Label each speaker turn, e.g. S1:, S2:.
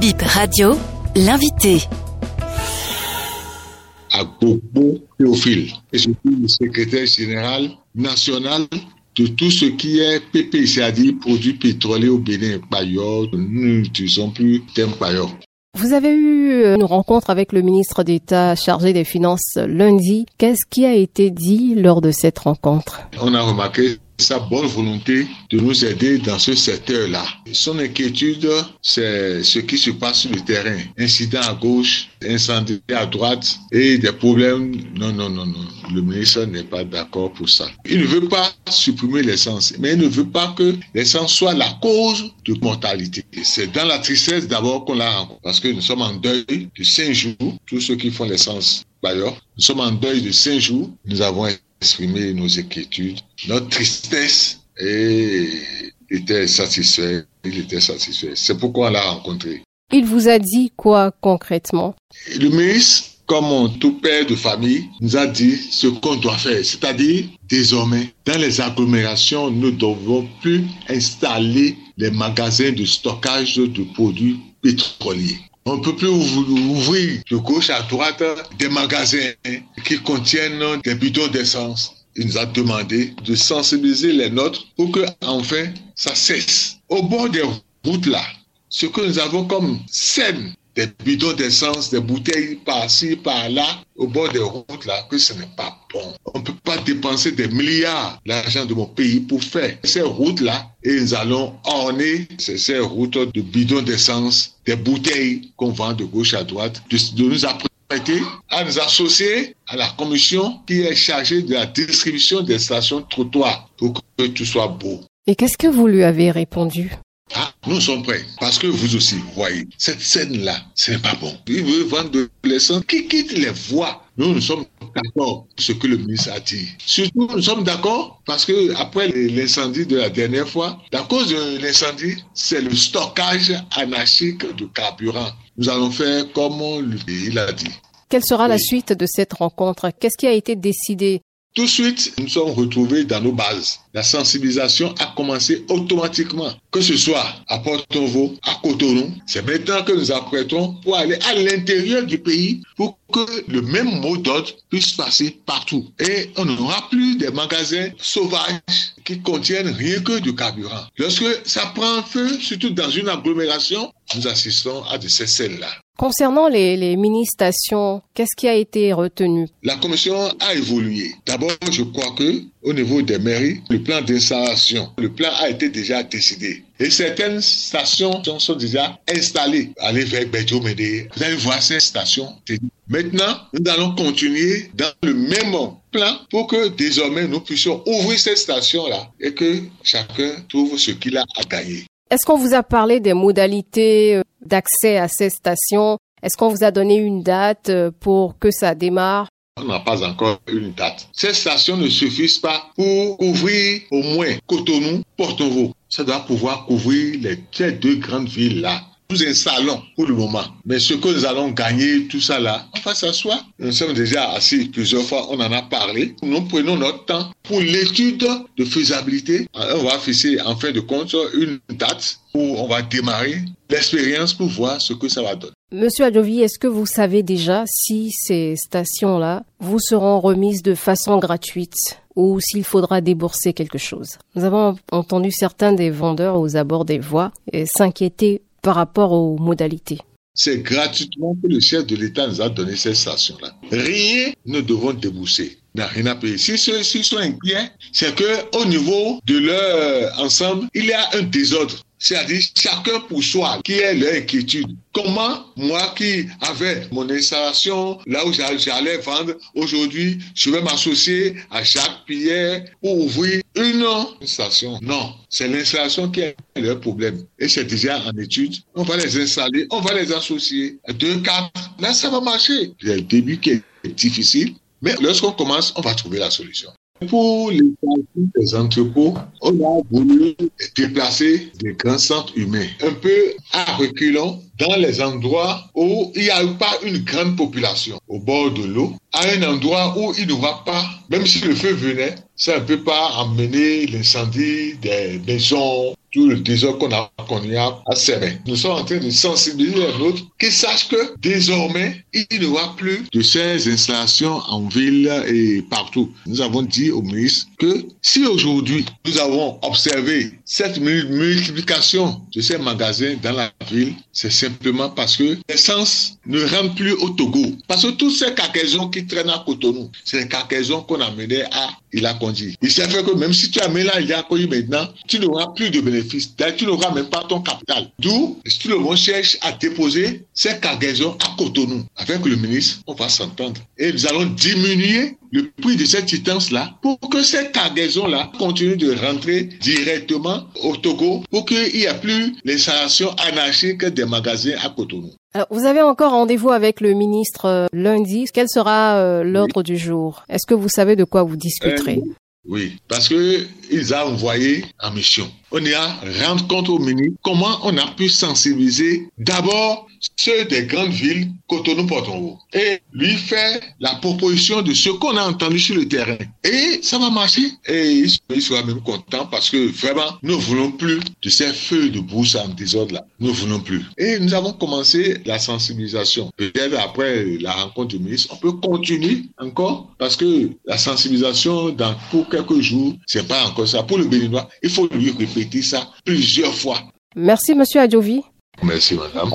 S1: Bip Radio, l'invité.
S2: À Gbogbo Théophile, et surtout le secrétaire général national de tout ce qui est PP, c'est-à-dire produits pétroliers au Bénin, Payot, nous n'utilisons plus le terme Payot.
S3: Vous avez eu une rencontre avec le ministre d'État chargé des Finances lundi. Qu'est-ce qui a été dit lors de cette rencontre?
S2: On a remarqué sa bonne volonté de nous aider dans ce secteur-là. Son inquiétude, c'est ce qui se passe sur le terrain. Incident à gauche, incendie à droite et des problèmes. Non, non, non, non. Le ministre n'est pas d'accord pour ça. Il ne veut pas supprimer l'essence, mais il ne veut pas que l'essence soit la cause de mortalité. C'est dans la tristesse d'abord qu'on l'a rencontré, parce que nous sommes en deuil de cinq jours, tous ceux qui font l'essence. D'ailleurs, nous sommes en deuil de cinq jours. Nous avons exprimer nos inquiétudes, notre tristesse et était satisfait. Il était satisfait. C'est pourquoi on l'a rencontré.
S3: Il vous a dit quoi concrètement?
S2: Le ministre, comme tout père de famille, nous a dit ce qu'on doit faire. C'est-à-dire, désormais, dans les agglomérations, nous ne devons plus installer les magasins de stockage de produits pétroliers. On ne peut plus ouvrir de gauche à droite des magasins qui contiennent des bidons d'essence. Il nous a demandé de sensibiliser les nôtres pour que, enfin, ça cesse. Au bord des routes là, ce que nous avons comme scène des bidons d'essence, des bouteilles par-ci, par-là, au bord des routes là, que ce n'est pas bon. Dépenser des milliards d'argent de mon pays pour faire ces routes là et nous allons orner ces routes de bidons d'essence, des bouteilles qu'on vend de gauche à droite, de, de nous apprêter à nous associer à la commission qui est chargée de la distribution des stations trottoirs pour que tout soit beau.
S3: Et qu'est-ce que vous lui avez répondu?
S2: Ah, nous sommes prêts. Parce que vous aussi, voyez, cette scène-là, ce n'est pas bon. Il veut vendre de l'essence qui quitte les voies. Nous, nous sommes d'accord ce que le ministre a dit. Surtout, nous sommes d'accord parce que après l'incendie de la dernière fois, la cause de l'incendie, c'est le stockage anarchique de carburant. Nous allons faire comme il a dit.
S3: Quelle sera la suite de cette rencontre? Qu'est-ce qui a été décidé?
S2: Tout de suite, nous sommes retrouvés dans nos bases. La sensibilisation a commencé automatiquement, que ce soit à Porto-Novo, à Cotonou. C'est maintenant que nous apprêtons pour aller à l'intérieur du pays pour que le même mot d'ordre puisse passer partout. Et on n'aura plus des magasins sauvages qui contiennent rien que du carburant. Lorsque ça prend feu, surtout dans une agglomération, nous assistons à de ces scènes-là.
S3: Concernant les, les mini-stations, qu'est-ce qui a été retenu?
S2: La commission a évolué. D'abord, je crois que au niveau des mairies, le plan d'installation, le plan a été déjà décidé. Et certaines stations sont déjà installées. Allez vers Bédiomede, vous allez voir ces stations. Maintenant, nous allons continuer dans le même plan pour que désormais nous puissions ouvrir ces stations-là et que chacun trouve ce qu'il a à gagner.
S3: Est-ce qu'on vous a parlé des modalités d'accès à ces stations Est-ce qu'on vous a donné une date pour que ça démarre?
S2: On n'a pas encore une date. Ces stations ne suffisent pas pour couvrir au moins Cotonou, Porto-Novo. Ça doit pouvoir couvrir les, deux grandes villes-là. Nous installons pour le moment. Mais ce que nous allons gagner, tout ça là, on va s'asseoir. Nous sommes déjà assis plusieurs fois, on en a parlé. Nous prenons notre temps pour l'étude de faisabilité. On va fixer en fin de compte une date où on va démarrer l'expérience pour voir ce que ça va donner.
S3: Monsieur Adjovi, est-ce que vous savez déjà si ces stations-là vous seront remises de façon gratuite ou s'il faudra débourser quelque chose? Nous avons entendu certains des vendeurs aux abords des voies s'inquiéter par rapport aux modalités.
S2: C'est gratuitement que le chef de l'État nous a donné ces stations-là. Rien ne devons débourser. N'a rien à payer. Si ceux-ci sont inquiets, c'est que au niveau de leur ensemble, il y a un désordre. C'est-à-dire chacun pour soi, qui est leur inquiétude. Comment moi qui avais mon installation là où j'allais vendre, aujourd'hui je vais m'associer à Jacques Pierre pour ouvrir une station Non, c'est l'installation qui est leur problème. Et c'est déjà en étude. On va les installer, on va les associer. Deux, quatre, là ça va marcher. C'est le début qui est difficile, mais lorsqu'on commence, on va trouver la solution. Pour les entrepôts, on a voulu déplacer des grands centres humains un peu à reculons dans les endroits où il n'y a pas une grande population, au bord de l'eau, à un endroit où il va pas, même si le feu venait, ça ne peut pas emmener l'incendie des maisons tout le désordre qu'on a connu à, à Sémé. Nous sommes en train de sensibiliser les autres qu'ils sachent que désormais, il n'y aura plus de ces installations en ville et partout. Nous avons dit au ministre que si aujourd'hui nous avons observé cette multiplication de ces magasins dans la ville, c'est simplement parce que l'essence ne rentre plus au Togo. Parce que toutes ces cargaisons qui traînent à Cotonou, c'est les cargaisons qu'on amenait à il a conduit. Il s'est fait que même si tu amènes là, il a maintenant, tu n'auras plus de bénéfices. Tu n'auras même pas ton capital. D'où, si le monde cherche à déposer ces cargaisons à Cotonou. Avec le ministre, on va s'entendre. Et nous allons diminuer le prix de cette quittance-là pour que ces cargaisons-là continuent de rentrer directement au Togo pour qu'il n'y ait plus l'installation anarchique des magasins à Cotonou.
S3: Alors, vous avez encore rendez-vous avec le ministre euh, lundi. Quel sera euh, l'ordre du jour? Est-ce que vous savez de quoi vous discuterez?
S2: Euh, Oui, parce que ils ont envoyé en mission. On y a rendre compte au ministre comment on a pu sensibiliser d'abord ceux des grandes villes, Cotonou, Porto et lui faire la proposition de ce qu'on a entendu sur le terrain. Et ça va marcher. Et il sera même content parce que vraiment, nous ne voulons plus de ces feux de brousse en désordre là. Nous ne voulons plus. Et nous avons commencé la sensibilisation. Peut-être après la rencontre du ministre, on peut continuer encore parce que la sensibilisation dans pour quelques jours, c'est pas encore ça. Pour le Béninois, il faut lui répéter ça plusieurs fois.
S3: Merci, Monsieur Adjovi.
S2: Merci, madame.